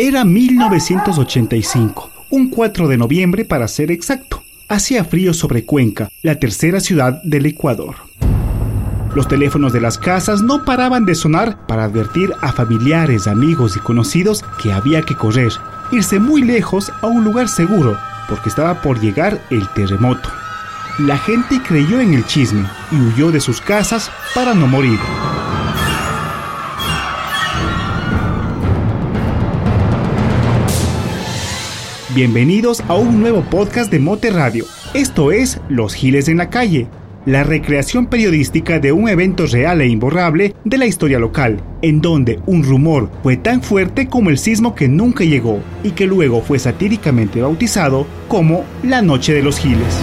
Era 1985, un 4 de noviembre para ser exacto. Hacía frío sobre Cuenca, la tercera ciudad del Ecuador. Los teléfonos de las casas no paraban de sonar para advertir a familiares, amigos y conocidos que había que correr, irse muy lejos a un lugar seguro, porque estaba por llegar el terremoto. La gente creyó en el chisme y huyó de sus casas para no morir. Bienvenidos a un nuevo podcast de Mote Radio. Esto es Los Giles en la Calle, la recreación periodística de un evento real e imborrable de la historia local, en donde un rumor fue tan fuerte como el sismo que nunca llegó y que luego fue satíricamente bautizado como la Noche de los Giles.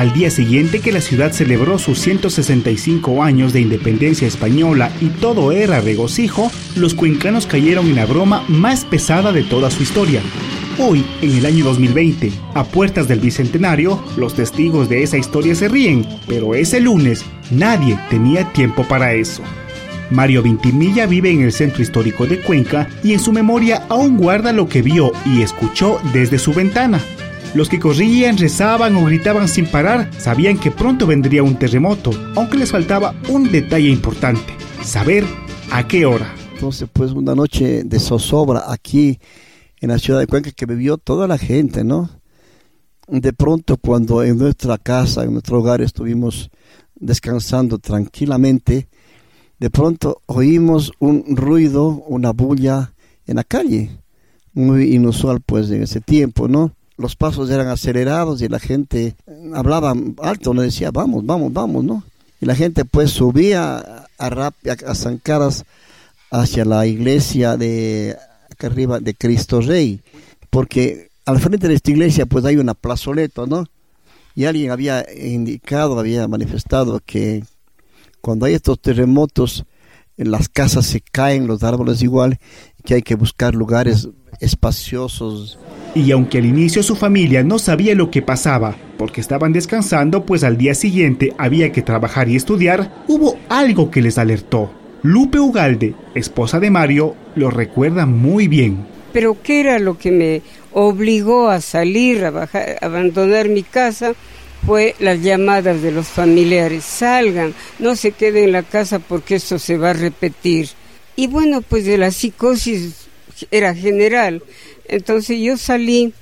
Al día siguiente que la ciudad celebró sus 165 años de independencia española y todo era regocijo, los cuencanos cayeron en la broma más pesada de toda su historia. Hoy, en el año 2020, a puertas del Bicentenario, los testigos de esa historia se ríen, pero ese lunes nadie tenía tiempo para eso. Mario Vintimilla vive en el centro histórico de Cuenca y en su memoria aún guarda lo que vio y escuchó desde su ventana. Los que corrían, rezaban o gritaban sin parar sabían que pronto vendría un terremoto, aunque les faltaba un detalle importante, saber a qué hora. Entonces, pues una noche de zozobra aquí en la ciudad de Cuenca que vivió toda la gente, ¿no? De pronto, cuando en nuestra casa, en nuestro hogar estuvimos descansando tranquilamente, de pronto oímos un ruido, una bulla en la calle, muy inusual pues en ese tiempo, ¿no? Los pasos eran acelerados y la gente hablaba alto, le decía, vamos, vamos, vamos, ¿no? Y la gente pues subía a, a zancadas hacia la iglesia de acá arriba de Cristo Rey, porque al frente de esta iglesia pues hay una plazoleta, ¿no? Y alguien había indicado, había manifestado que cuando hay estos terremotos, las casas se caen, los árboles igual, que hay que buscar lugares espaciosos. Y aunque al inicio su familia no sabía lo que pasaba, porque estaban descansando, pues al día siguiente había que trabajar y estudiar, hubo algo que les alertó. Lupe Ugalde, esposa de Mario, lo recuerda muy bien. Pero ¿qué era lo que me obligó a salir, a, bajar, a abandonar mi casa? Fue las llamadas de los familiares. Salgan, no se queden en la casa porque esto se va a repetir. Y bueno, pues de la psicosis era general. Entonces yo salí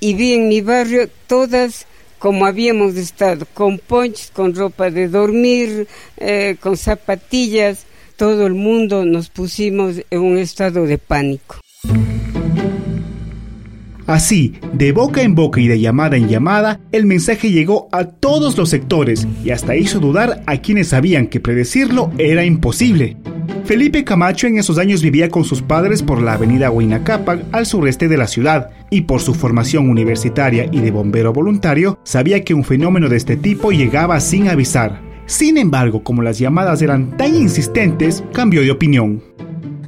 y vi en mi barrio todas como habíamos estado, con ponches, con ropa de dormir, eh, con zapatillas, todo el mundo nos pusimos en un estado de pánico. Así, de boca en boca y de llamada en llamada, el mensaje llegó a todos los sectores y hasta hizo dudar a quienes sabían que predecirlo era imposible. Felipe Camacho en esos años vivía con sus padres por la avenida Huaynacapac al sureste de la ciudad y por su formación universitaria y de bombero voluntario sabía que un fenómeno de este tipo llegaba sin avisar. Sin embargo, como las llamadas eran tan insistentes, cambió de opinión.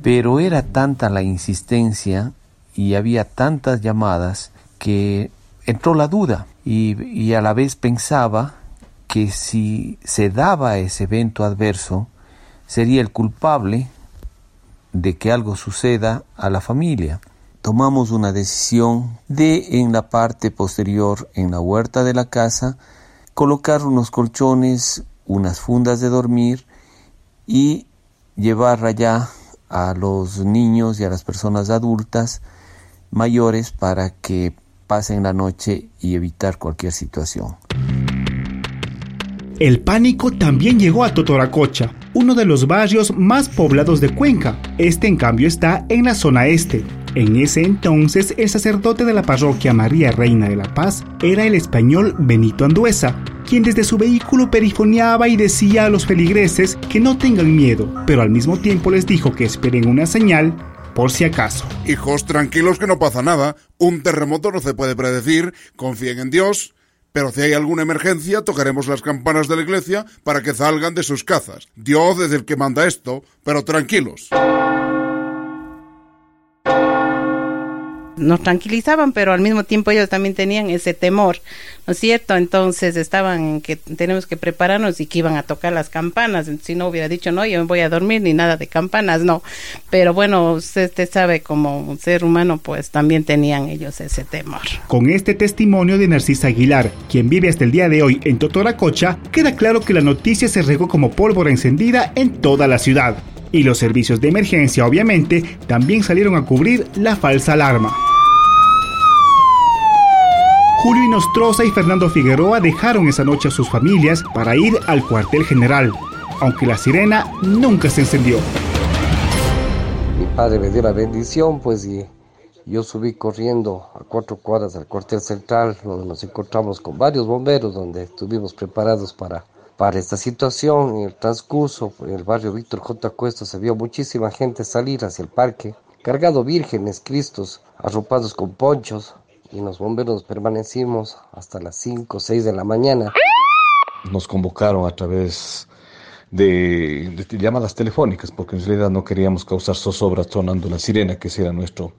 Pero era tanta la insistencia y había tantas llamadas que entró la duda y, y a la vez pensaba que si se daba ese evento adverso, sería el culpable de que algo suceda a la familia. Tomamos una decisión de en la parte posterior, en la huerta de la casa, colocar unos colchones, unas fundas de dormir y llevar allá a los niños y a las personas adultas mayores para que pasen la noche y evitar cualquier situación. El pánico también llegó a Totoracocha, uno de los barrios más poblados de Cuenca. Este en cambio está en la zona este. En ese entonces el sacerdote de la parroquia María Reina de la Paz era el español Benito Anduesa, quien desde su vehículo perifoneaba y decía a los feligreses que no tengan miedo, pero al mismo tiempo les dijo que esperen una señal por si acaso. Hijos, tranquilos que no pasa nada. Un terremoto no se puede predecir. Confíen en Dios. Pero si hay alguna emergencia, tocaremos las campanas de la iglesia para que salgan de sus cazas. Dios es el que manda esto, pero tranquilos. Nos tranquilizaban, pero al mismo tiempo ellos también tenían ese temor, ¿no es cierto? Entonces estaban que tenemos que prepararnos y que iban a tocar las campanas, si no hubiera dicho, no, yo me voy a dormir ni nada de campanas, no. Pero bueno, usted, sabe, como ser humano, pues también tenían ellos ese temor. Con este testimonio de Narcisa Aguilar, quien vive hasta el día de hoy en Totoracocha, queda claro que la noticia se regó como pólvora encendida en toda la ciudad. Y los servicios de emergencia, obviamente, también salieron a cubrir la falsa alarma. Julio Inostroza y Fernando Figueroa dejaron esa noche a sus familias para ir al cuartel general, aunque la sirena nunca se encendió. Mi padre me dio la bendición, pues yo subí corriendo a cuatro cuadras al cuartel central, donde nos encontramos con varios bomberos, donde estuvimos preparados para, para esta situación. En el transcurso, en el barrio Víctor J. Cuesta, se vio muchísima gente salir hacia el parque, cargado vírgenes, cristos, arropados con ponchos, y los bomberos permanecimos hasta las 5 o 6 de la mañana. Nos convocaron a través de, llamadas telefónicas porque en realidad no queríamos causar zozobra sonando la sirena, que era nuestro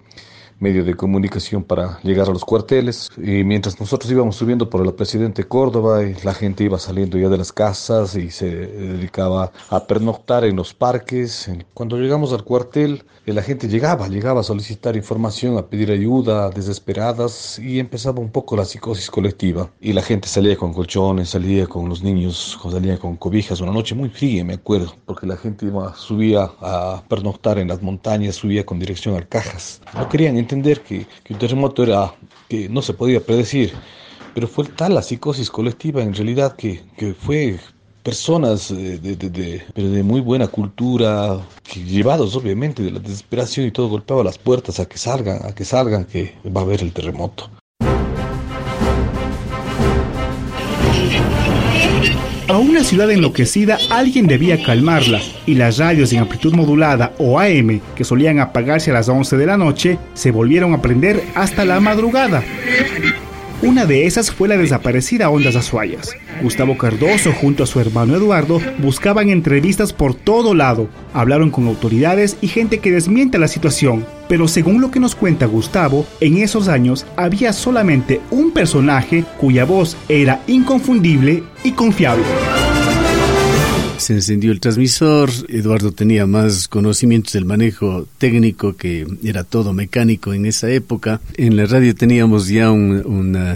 medio de comunicación para llegar a los cuarteles. Y mientras nosotros íbamos subiendo por el presidente Córdoba, y la gente iba saliendo ya de las casas y se dedicaba a pernoctar en los parques. Cuando llegamos al cuartel, la gente llegaba, llegaba a solicitar información, a pedir ayuda, desesperadas, y empezaba un poco la psicosis colectiva. Y la gente salía con colchones, salía con los niños, salía con cobijas. Una noche muy fría, me acuerdo, porque la gente iba, subía a pernoctar en las montañas, subía con dirección al Cajas. No querían entender que, un terremoto era que no se podía predecir, pero fue tal la psicosis colectiva en realidad que, que fue personas de, de, de, de, muy buena cultura, que llevados obviamente de la desesperación y todo golpeaba las puertas a que salgan, a que salgan, que va a haber el terremoto. A una ciudad enloquecida alguien debía calmarla y las radios en amplitud modulada o AM que solían apagarse a las 11 de la noche se volvieron a prender hasta la madrugada. Una de esas fue la desaparecida Ondas Azuayas. Gustavo Cardoso junto a su hermano Eduardo buscaban entrevistas por todo lado, hablaron con autoridades y gente que desmiente la situación, pero según lo que nos cuenta Gustavo, en esos años había solamente un personaje cuya voz era inconfundible y confiable se encendió el transmisor, Eduardo tenía más conocimientos del manejo técnico que era todo mecánico en esa época. En la radio teníamos ya un,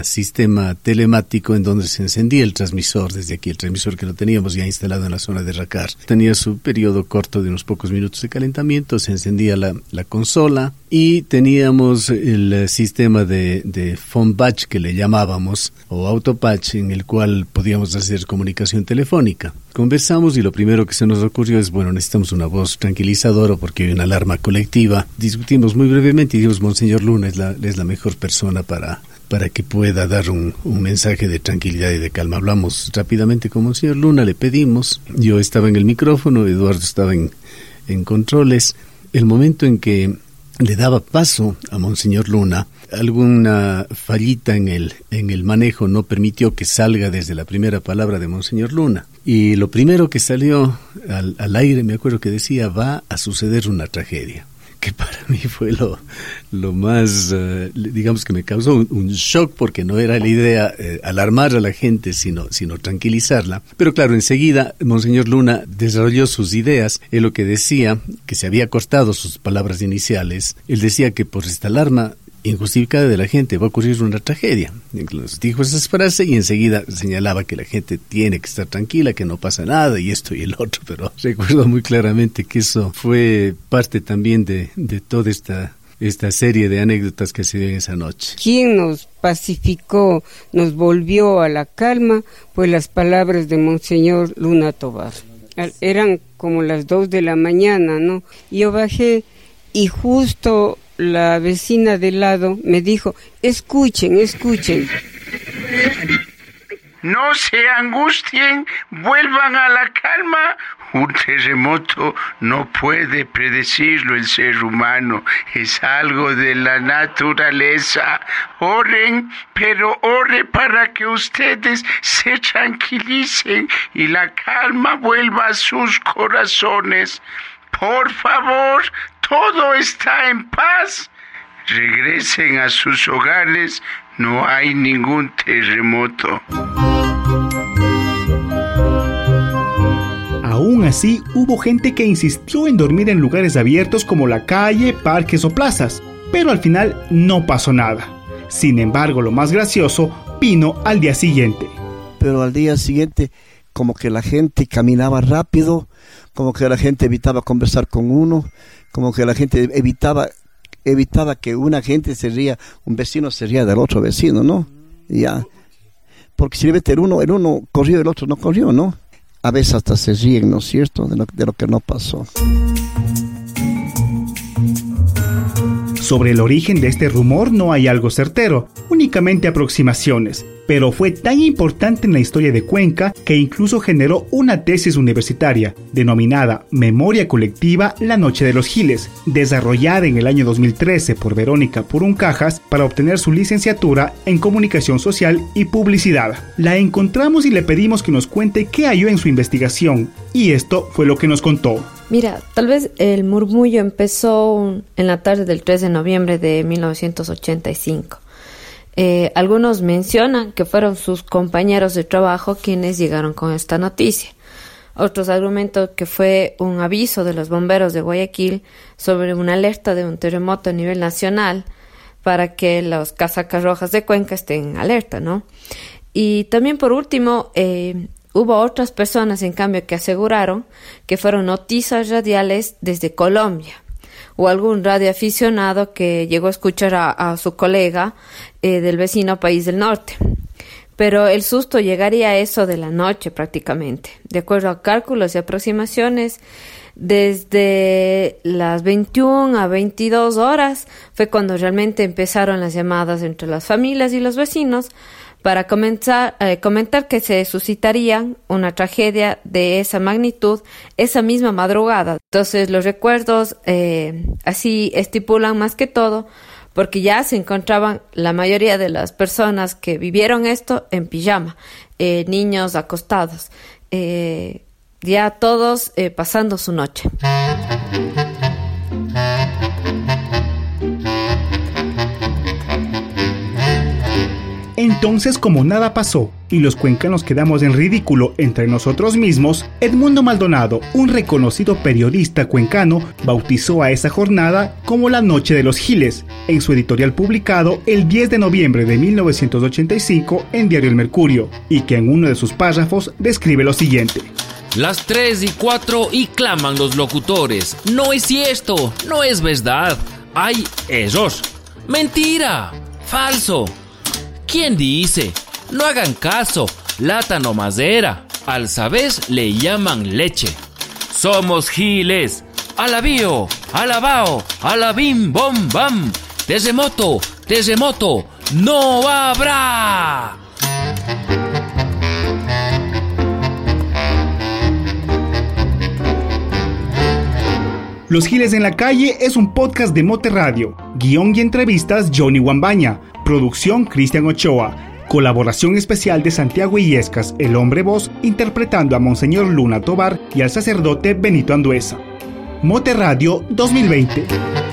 sistema telemático en donde se encendía el transmisor desde aquí, el transmisor que lo teníamos ya instalado en la zona de Racar. Tenía su periodo corto de unos pocos minutos de calentamiento, se encendía la, la consola y teníamos el sistema de, de phone batch que le llamábamos o autopatch en el cual podíamos hacer comunicación telefónica. Conversamos y lo primero que se nos ocurrió es, bueno, necesitamos una voz tranquilizadora porque hay una alarma colectiva. Discutimos muy brevemente y dijimos, Monseñor Luna es la, es la mejor persona para, para que pueda dar un, mensaje de tranquilidad y de calma. Hablamos rápidamente con Monseñor Luna, le pedimos, yo estaba en el micrófono, Eduardo estaba en, en controles. El momento en que le daba paso a Monseñor Luna, alguna fallita en el, en el manejo no permitió que salga desde la primera palabra de Monseñor Luna. Y lo primero que salió al, al aire, me acuerdo que decía, va a suceder una tragedia que para mí fue lo, lo más, eh, digamos que me causó un, shock porque no era la idea eh, alarmar a la gente, sino, sino tranquilizarla. Pero claro, enseguida Monseñor Luna desarrolló sus ideas. Él lo que decía, que se había cortado sus palabras iniciales, él decía que por esta alarma injustificada de la gente, va a ocurrir una tragedia. Incluso dijo esa frase y enseguida señalaba que la gente tiene que estar tranquila, que no pasa nada y esto y el otro, pero recuerdo muy claramente que eso fue parte también de, de toda esta esta serie de anécdotas que se dio esa noche. ¿Quién nos pacificó, nos volvió a la calma? Pues las palabras de Monseñor Luna Tobar. Eran como las dos de la mañana, ¿no? Yo bajé y justo la vecina del lado me dijo, escuchen, escuchen. No se angustien, vuelvan a la calma. Un terremoto no puede predecirlo el ser humano, es algo de la naturaleza. Oren, pero ore para que ustedes se tranquilicen y la calma vuelva a sus corazones. Por favor, todo está en paz. regresen a sus hogares, no hay ningún terremoto. Aún así, hubo gente que insistió en dormir en lugares abiertos como la calle, parques o plazas, pero al final no pasó nada. Sin embargo, lo más gracioso vino al día siguiente. Pero al día siguiente, como que la gente caminaba rápido, como que la gente evitaba conversar con uno, como que la gente evitaba evitaba que una gente se ría, un vecino se ría del otro vecino, ¿no? Ya. Porque si el uno, el uno corrió, el otro no corrió, ¿no? A veces hasta se ríen, ¿no es cierto?, de lo, de lo que no pasó. Sobre el origen de este rumor no hay algo certero, únicamente aproximaciones, pero fue tan importante en la historia de Cuenca que incluso generó una tesis universitaria denominada Memoria Colectiva La Noche de los Giles, desarrollada en el año 2013 por Verónica Puruncajas para obtener su licenciatura en Comunicación Social y Publicidad. La encontramos y le pedimos que nos cuente qué halló en su investigación, y esto fue lo que nos contó. Mira, tal vez el murmullo empezó en la tarde del 3 de noviembre de 1985. Eh, algunos mencionan que fueron sus compañeros de trabajo quienes llegaron con esta noticia. Otros argumentan que fue un aviso de los bomberos de Guayaquil sobre una alerta de un terremoto a nivel nacional para que los casacas rojas de Cuenca estén alerta, ¿no? Y también por último, eh, Hubo otras personas, en cambio, que aseguraron que fueron noticias radiales desde Colombia o algún radioaficionado que llegó a escuchar a, su colega eh, del vecino país del norte. Pero el susto llegaría a eso de la noche prácticamente. De acuerdo a cálculos y aproximaciones, desde las 21 a 22 horas fue cuando realmente empezaron las llamadas entre las familias y los vecinos para comenzar, eh, comentar que se suscitaría una tragedia de esa magnitud esa misma madrugada. Entonces los recuerdos eh, así estipulan más que todo porque ya se encontraban la mayoría de las personas que vivieron esto en pijama, eh, niños acostados, ya todos pasando su noche. Entonces, como nada pasó y los cuencanos quedamos en ridículo entre nosotros mismos, Edmundo Maldonado, un reconocido periodista cuencano, bautizó a esa jornada como la Noche de los Giles, en su editorial publicado el 10 de noviembre de 1985 en Diario El Mercurio, y que en uno de sus párrafos describe lo siguiente. Las 3 y 4 y claman los locutores. No es cierto, no es verdad. Hay esos. Mentira, falso. ¿Quién dice? No hagan caso, lata madera. Al sabes le llaman leche. Somos giles. Alabío, alabao, alabim, bom, bam. Terremoto, terremoto, no habrá. Los Giles en la Calle es un podcast de Mote Radio. Guión y entrevistas Johnny Wambaña. Producción Cristian Ochoa. Colaboración especial de Santiago Illescas, el hombre voz, interpretando a Monseñor Luna Tobar y al sacerdote Benito Anduesa. Mote Radio 2020.